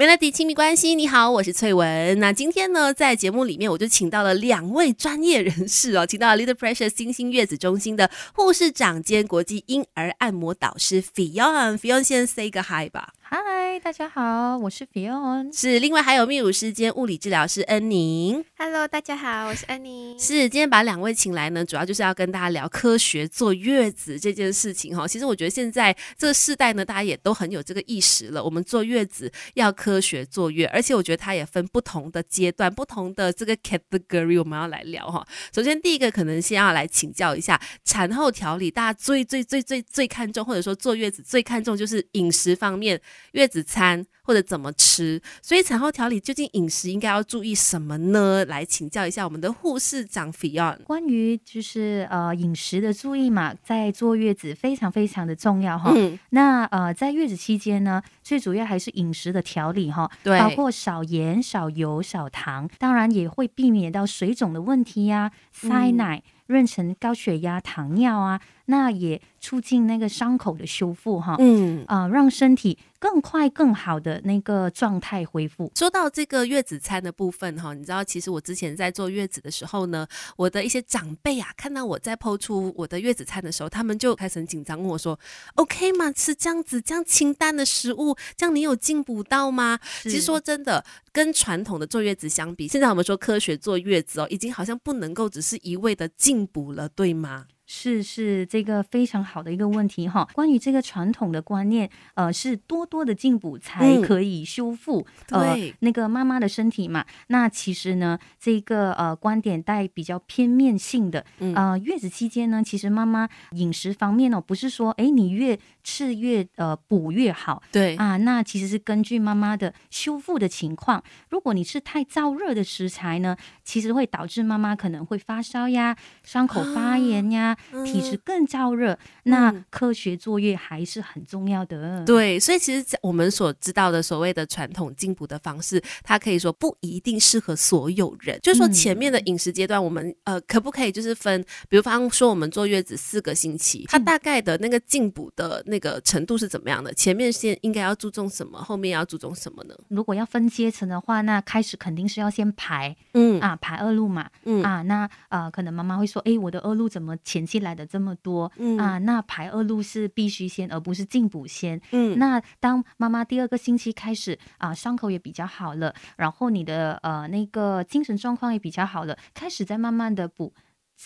Melody 亲密关系，你好，我是翠文。那今天呢，在节目里面，我就请到了两位专业人士哦，请到了 Little Pressure 星星月子中心的护士长兼国际婴儿按摩导师 Fion。Fion 先 say 个 hi 吧。Hi 嗨，大家好，我是 Fion。是，另外还有泌乳师兼物理治疗师恩宁。Hello，大家好，我是恩宁。是，今天把两位请来呢，主要就是要跟大家聊科学坐月子这件事情哈。其实我觉得现在这个世代呢，大家也都很有这个意识了。我们坐月子要科学坐月，而且我觉得它也分不同的阶段、不同的这个 category，我们要来聊哈。首先第一个可能先要来请教一下产后调理，大家最最最最最看重，或者说坐月子最看重就是饮食方面。月子餐或者怎么吃，所以产后调理究竟饮食应该要注意什么呢？来请教一下我们的护士长 Fion。关于就是呃饮食的注意嘛，在坐月子非常非常的重要哈。那呃在月子期间呢，最主要还是饮食的调理哈，对，包括少盐、少油、少糖，当然也会避免到水肿的问题呀，塞奶。妊娠高血压、糖尿啊，那也促进那个伤口的修复哈，嗯啊，让身体更快、更好的那个状态恢复。说到这个月子餐的部分哈，你知道，其实我之前在坐月子的时候呢，我的一些长辈啊，看到我在剖出我的月子餐的时候，他们就开始很紧张，问我说：“OK 吗？吃这样子这样清淡的食物，这样你有进补到吗？”其实说真的。跟传统的坐月子相比，现在我们说科学坐月子哦，已经好像不能够只是一味的进补了，对吗？是是，这个非常好的一个问题哈。关于这个传统的观念，呃，是多多的进补才可以修复呃那个妈妈的身体嘛。那其实呢，这个呃观点带比较片面性的。呃，月子期间呢，其实妈妈饮食方面呢，不是说哎你越吃越呃补越好。对啊，那其实是根据妈妈的修复的情况。如果你吃太燥热的食材呢，其实会导致妈妈可能会发烧呀，伤口发炎呀。体质更燥热，那科学坐月还是很重要的。对，所以其实我们所知道的所谓的传统进补的方式，它可以说不一定适合所有人。就是说前面的饮食阶段，我们呃可不可以就是分，比如方说我们坐月子四个星期，它大概的那个进补的那个程度是怎么样的？前面先应该要注重什么，后面要注重什么呢？如果要分阶层的话，那开始肯定是要先排，嗯啊排二路嘛，嗯啊那呃可能妈妈会说，哎我的二路怎么前期来的这么多啊？那排恶露是必须先，而不是进补先。嗯，那当妈妈第二个星期开始啊，伤口也比较好了，然后你的呃那个精神状况也比较好了，开始再慢慢的补。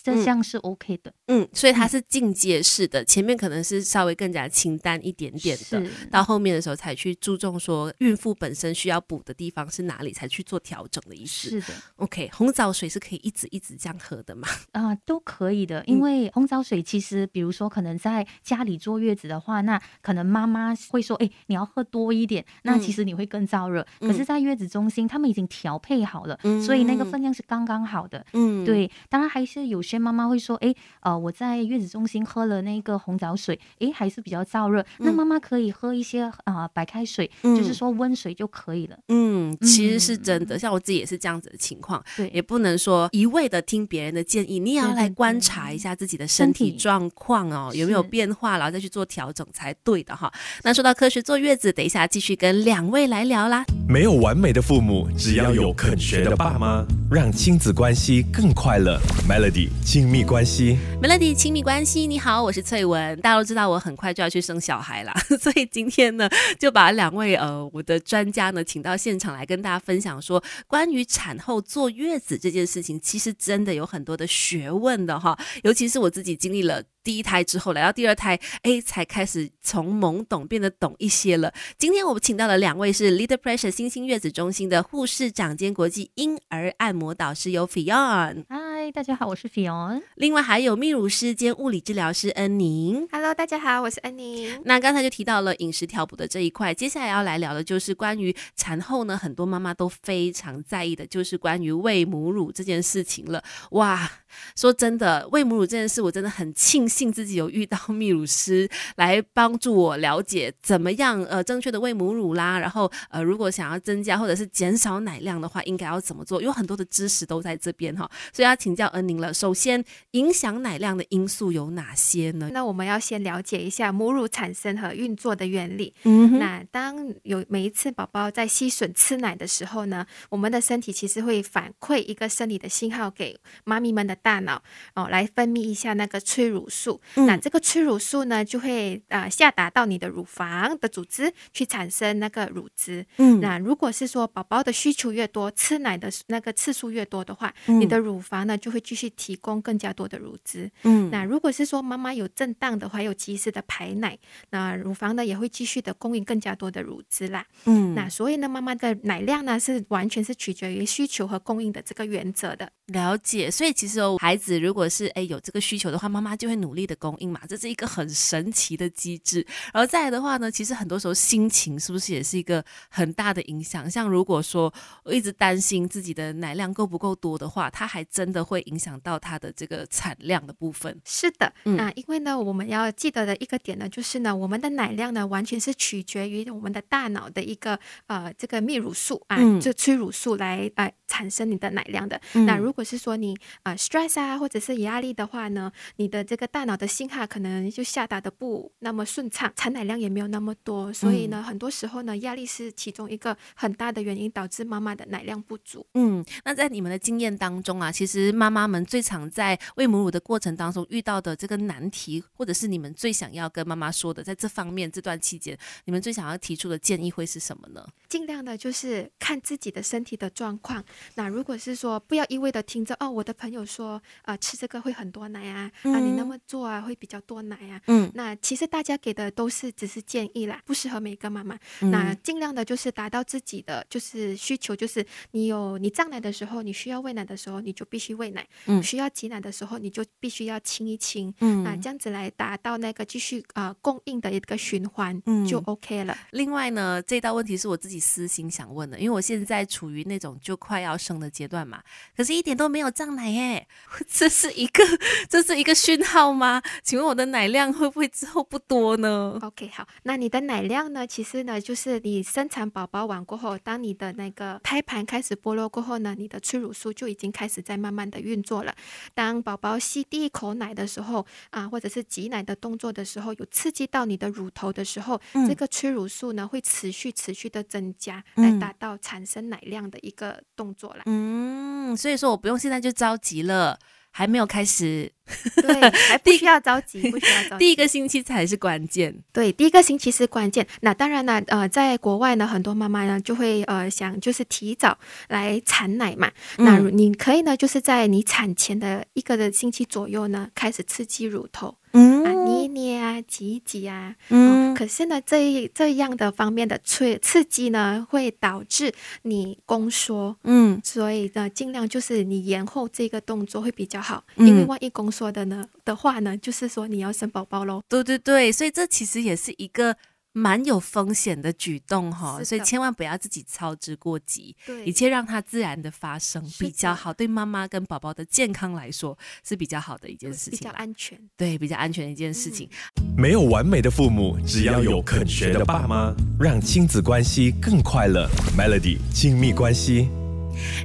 这项是 OK 的，嗯，所以它是进阶式的，前面可能是稍微更加清淡一点点的，到后面的时候才去注重说孕妇本身需要补的地方是哪里，才去做调整的意思。是的，OK，红枣水是可以一直一直这样喝的吗？啊，都可以的，因为红枣水其实，比如说可能在家里坐月子的话，那可能妈妈会说，哎，你要喝多一点，那其实你会更燥热。可是，在月子中心，他们已经调配好了，所以那个分量是刚刚好的。嗯，对，当然还是有。有些妈妈会说：“哎，呃，我在月子中心喝了那个红枣水，哎，还是比较燥热。那妈妈可以喝一些啊白开水，就是说温水就可以了。嗯，其实是真的，像我自己也是这样子的情况。对，也不能说一味的听别人的建议，你也要来观察一下自己的身体状况哦，有没有变化，然后再去做调整才对的哈。那说到科学坐月子，等一下继续跟两位来聊啦。没有完美的父母，只要有肯学的爸妈，让亲子关系更快乐。Melody。亲密关系，Melody，亲密关系，你好，我是翠文。大家都知道我很快就要去生小孩了，所以今天呢，就把两位呃我的专家呢请到现场来跟大家分享说，关于产后坐月子这件事情，其实真的有很多的学问的哈。尤其是我自己经历了第一胎之后，来到第二胎，哎，才开始从懵懂变得懂一些了。今天我们请到的两位是 Leader Pressure 星星月子中心的护士长兼国际婴儿按摩导师，有 Fion。嗨，大家好，我是 Fion。另外还有泌乳师兼物理治疗师恩宁。Hello，大家好，我是恩宁。那刚才就提到了饮食调补的这一块，接下来要来聊的就是关于产后呢，很多妈妈都非常在意的，就是关于喂母乳这件事情了。哇，说真的，喂母乳这件事，我真的很庆幸自己有遇到泌乳师来帮助我了解怎么样呃正确的喂母乳啦。然后呃，如果想要增加或者是减少奶量的话，应该要怎么做？有很多的知识都在这边哈，所以要请。请教恩宁了。首先，影响奶量的因素有哪些呢？那我们要先了解一下母乳产生和运作的原理。嗯那当有每一次宝宝在吸吮吃奶的时候呢，我们的身体其实会反馈一个生理的信号给妈咪们的大脑哦，来分泌一下那个催乳素。嗯那这个催乳素呢，就会呃下达到你的乳房的组织去产生那个乳汁。嗯那如果是说宝宝的需求越多，吃奶的那个次数越多的话，嗯你的乳房呢就会继续提供更加多的乳汁。嗯那如果是说妈妈有震荡的话，有及时的排奶，那乳房呢也会继续的供应更加多的乳汁啦。嗯那所以呢，妈妈的奶量呢是完全是取决于需求和供应的这个原则的。了解，所以其实哦，孩子如果是哎有这个需求的话，妈妈就会努力的供应嘛，这是一个很神奇的机制。然后再来的话呢，其实很多时候心情是不是也是一个很大的影响？像如果说我一直担心自己的奶量够不够多的话，他还真的会影响到它的这个产量的部分。是的，嗯那因为呢，我们要记得的一个点呢，就是呢，我们的奶量呢，完全是取决于我们的大脑的一个呃这个泌乳素啊，嗯这催乳素来呃产生你的奶量的。嗯那如果是说你呃 stress 啊，或者是压力的话呢，你的这个大脑的信号可能就下达的不那么顺畅，产奶量也没有那么多，所以呢，很多时候呢，压力是其中一个很大的原因，导致妈妈的奶量不足。嗯，那在你们的经验当中啊，其实妈妈们最常在喂母乳的过程当中遇到的这个难题，或者是你们最想要跟妈妈说的，在这方面这段期间，你们最想要提出的建议会是什么呢？尽量的就是看自己的身体的状况。那如果是说不要一味的听着哦，我的朋友说，呃，吃这个会很多奶啊，啊，你那嗯么做啊会比较多奶啊。嗯，那其实大家给的都是只是建议啦，不适合每个妈妈。嗯那尽量的就是达到自己的就是需求，就是你有你胀奶的时候，你需要喂奶的时候，你就必须喂奶；嗯需要挤奶的时候，你就必须要清一清。嗯那这样子来达到那个继续啊、呃供应的一个循环，嗯就 OK 了。另外呢，这道问题是我自己私心想问的，因为我现在处于那种就快要生的阶段嘛，可是一点都没有胀奶耶，这是一个 这是一个讯号吗？请问我的奶量会不会之后不多呢？OK，好，那你的奶量呢？其实呢，就是你生产宝宝完过后，当你的那个胎盘开始剥落过后呢，你的催乳素就已经开始在慢慢的运作了。当宝宝吸第一口奶的时候啊，或者是挤奶的动作的时候，有刺激到你的乳头的时候，嗯这个催乳素呢会持续持续的增加，嗯来达到产生奶量的一个动作啦。嗯，所以说我不用现在就着急了，还没有开始，对，还不需要着急，不需要着急。第一个星期才是关键。对，第一个星期是关键。那当然呢，呃，在国外呢，很多妈妈呢就会呃想就是提早来产奶嘛。那嗯你可以呢，就是在你产前的一个的星期左右呢，开始刺激乳头嗯啊，捏捏啊，挤一挤啊。嗯哦可是呢，这一这样的方面的催刺激呢，会导致你宫缩。嗯所以呢，尽量就是你延后这个动作会比较好，因为嗯万一宫缩的呢的话呢，就是说你要生宝宝喽。对对对，所以这其实也是一个蛮有风险的举动哈，所以千万不要自己操之过急，对一切让它自然的发生比较好，对妈妈跟宝宝的健康来说是比较好的一件事情比较，安全。对，比较安全的一件事情。没有完美的父母，只要有肯学的爸妈，让亲子关系更快乐。Melody 亲密关系。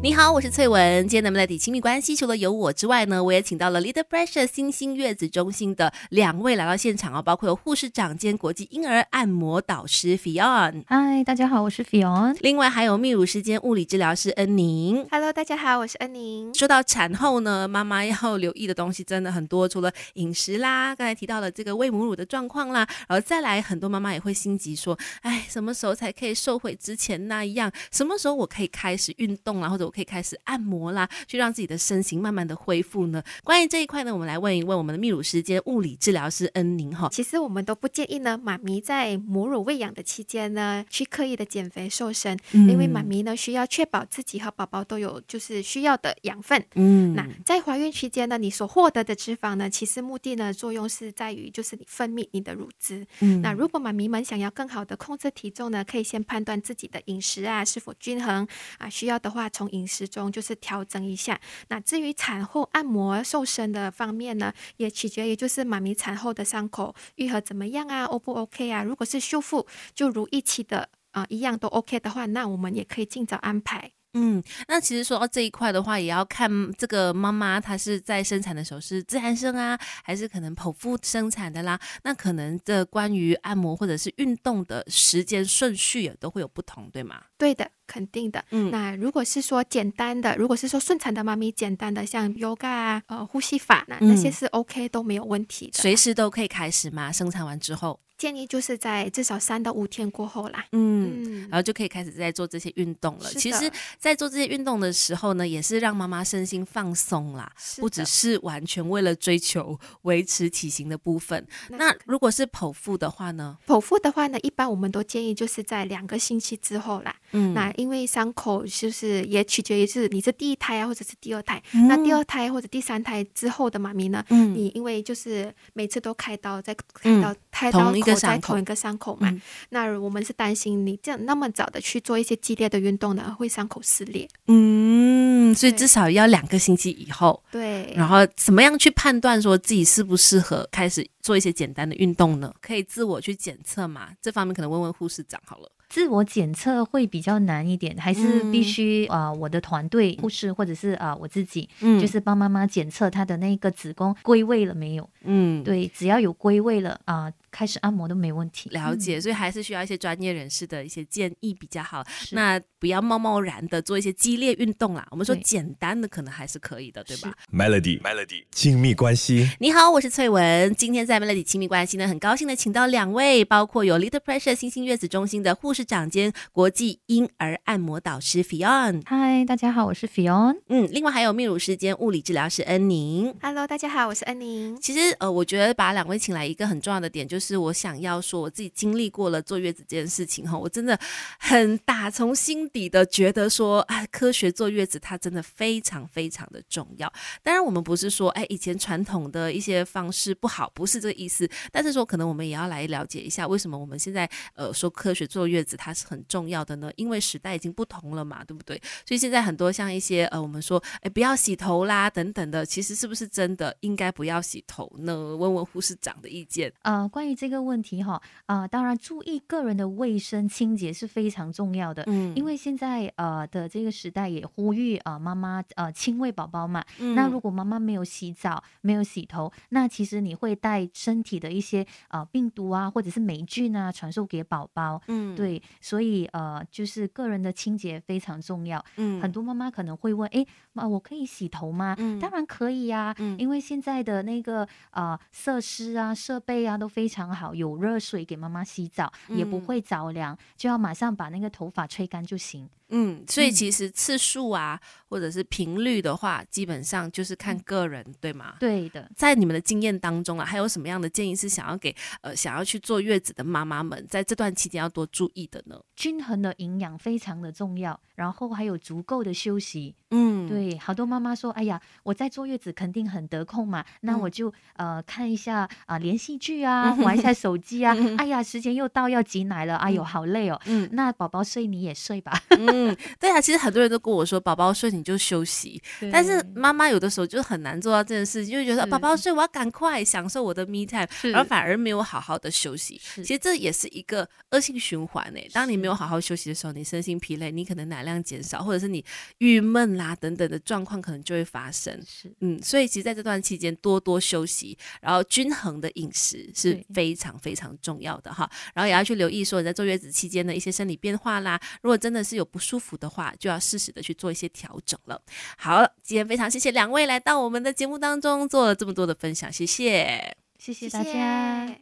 你好，我是翠文。今天的 Melody 亲密关系，除了有我之外呢，我也请到了 Leader Pressure 新兴月子中心的两位来到现场哦，包括有护士长兼国际婴儿按摩导师 Fion，嗨，大家好，我是 Fion。另外还有泌乳师兼物理治疗师恩宁。Hello，大家好，我是恩宁。说到产后呢，妈妈要留意的东西真的很多，除了饮食啦，刚才提到了这个喂母乳的状况啦，然后再来很多妈妈也会心急说，哎，什么时候才可以瘦回之前那样？什么时候我可以开始运动啦，或者我可以开始按摩啦，去让自己的身形慢慢的恢复呢？关于这一块呢，我们来问一问我们的泌乳师兼物理治疗师恩宁哈。其实我们都不建议呢，妈咪在母乳喂养的期间呢，去刻意的减肥瘦身，因为妈咪呢需要确保自己和宝宝都有就是需要的养分。嗯那在怀孕期间呢，你所获得的脂肪呢，其实目的呢作用是在于就是你分泌你的乳汁。嗯那如果妈咪们想要更好的控制体重呢，可以先判断自己的饮食啊是否均衡啊，需要的话从饮食中就是调整一下。那至于产后按摩瘦身的方面呢，也取决于就是妈咪产后的伤口愈合怎么样啊，O 不 OK 啊？如果是修复就如预期的啊、一样都 OK 的话，那我们也可以尽早安排。嗯，那其实说到这一块的话，也要看这个妈妈她是在生产的时候是自然生啊，还是可能剖腹生产的啦。那可能这关于按摩或者是运动的时间顺序也都会有不同，对吗？对的，肯定的。嗯那如果是说简单的，如果是说顺产的妈咪，简单的像 yoga 啊、呃呼吸法，那那些嗯是 OK 都没有问题的。随时都可以开始吗？生产完之后，建议就是在至少三到五天过后啦。嗯。嗯然后就可以开始在做这些运动了。其实，在做这些运动的时候呢，也是让妈妈身心放松啦，不只是完全为了追求维持体型的部分。那是如果是剖腹的话呢？剖腹的话呢，一般我们都建议就是在两个星期之后啦。嗯那因为伤口就是也取决于是你是第一胎啊，或者是第二胎。嗯那第二胎或者第三胎之后的妈咪呢，嗯你因为就是每次都开刀，再嗯开刀，开刀伤口同一个伤口嘛。嗯那我们是担心你这样那么早的去做一些激烈的运动呢，会伤口撕裂。嗯，所以至少要两个星期以后。对，然后怎么样去判断说自己适不适合开始做一些简单的运动呢？可以自我去检测嘛？这方面可能问问护士长好了。自我检测会比较难一点，还是必嗯须啊、呃我的团队护士或者是啊、呃我自己，嗯就是帮妈妈检测她的那个子宫归位了没有？嗯，对，只要有归位了啊、开始按摩都没问题。了解，所以还是需要一些专业人士的一些建议比较好。那不要贸贸然的做一些激烈运动啦。我们说简单的可能还是可以的，对吧？Melody Melody 亲密关系。你好，我是翠文。今天在 Melody 亲密关系呢，很高兴的请到两位，包括有 Little Pressure 星星月子中心的护士长兼国际婴儿按摩导师 Fion，嗨，大家好，我是 Fion。嗯，另外还有泌乳师兼物理治疗师恩宁。Hello，大家好，我是恩宁。其实，呃，我觉得把两位请来一个很重要的点，就是就是我想要说，我自己经历过了坐月子这件事情哈，我真的很打从心底的觉得说，哎，科学坐月子它真的非常非常的重要。当然，我们不是说，哎，以前传统的一些方式不好，不是这个意思。但是说，可能我们也要来了解一下，为什么我们现在呃说科学坐月子它是很重要的呢？因为时代已经不同了嘛，对不对？所以现在很多像一些呃，我们说，哎，不要洗头啦等等的，其实是不是真的应该不要洗头呢？问问护士长的意见。呃，关于这个问题哈，啊、当然注意个人的卫生清洁是非常重要的。嗯因为现在呃的这个时代也呼吁啊、呃妈妈呃亲喂宝宝嘛，嗯那如果妈妈没有洗澡、没有洗头，那其实你会带身体的一些呃病毒啊，或者是霉菌啊传授给宝宝。嗯，对，所以呃，就是个人的清洁非常重要。嗯很多妈妈可能会问，哎，妈，我可以洗头吗？嗯当然可以呀、嗯因为现在的那个呃设施啊、设备啊都非常好，有热水给妈妈洗澡，也不嗯会着凉，就要马上把那个头发吹干就行。嗯，所以嗯其实次数啊，或者是频率的话，基本上就是看个人，对吗？对的，在你们的经验当中啊，还有什么样的建议是想要给呃想要去坐月子的妈妈们，在这段期间要多注意的呢？均衡的营养非常的重要，然后还有足够的休息。嗯，对，好多妈妈说，哎呀，我在坐月子肯定很得空嘛，那我嗯就呃看一下啊、连续剧啊，玩一下手机啊，嗯哎呀，时间又到要挤奶了，哎呦，嗯。好累哦。嗯。那宝宝睡你也睡吧，嗯，对啊，其实很多人都跟我说，宝宝睡你就休息，但是妈妈有的时候就很难做到这件事情，就会觉得宝宝睡，我要赶快享受我的 me time，是。然后反而没有好好的休息。其实这也是一个恶性循环诶。当你没有好好休息的时候，你身心疲累，你可能奶量减少，或者是你郁闷啦等等的状况可能就会发生。是。嗯，所以其实在这段期间多多休息，然后均衡的饮食是对非常非常重要的哈。然后也要去留意说你在坐月子期间的一些生理变化啦。如果真的是有不舒服的话，就要适时的去做一些调整了。好，今天非常谢谢两位来到我们的节目当中做了这么多的分享，谢谢。谢谢谢大家。谢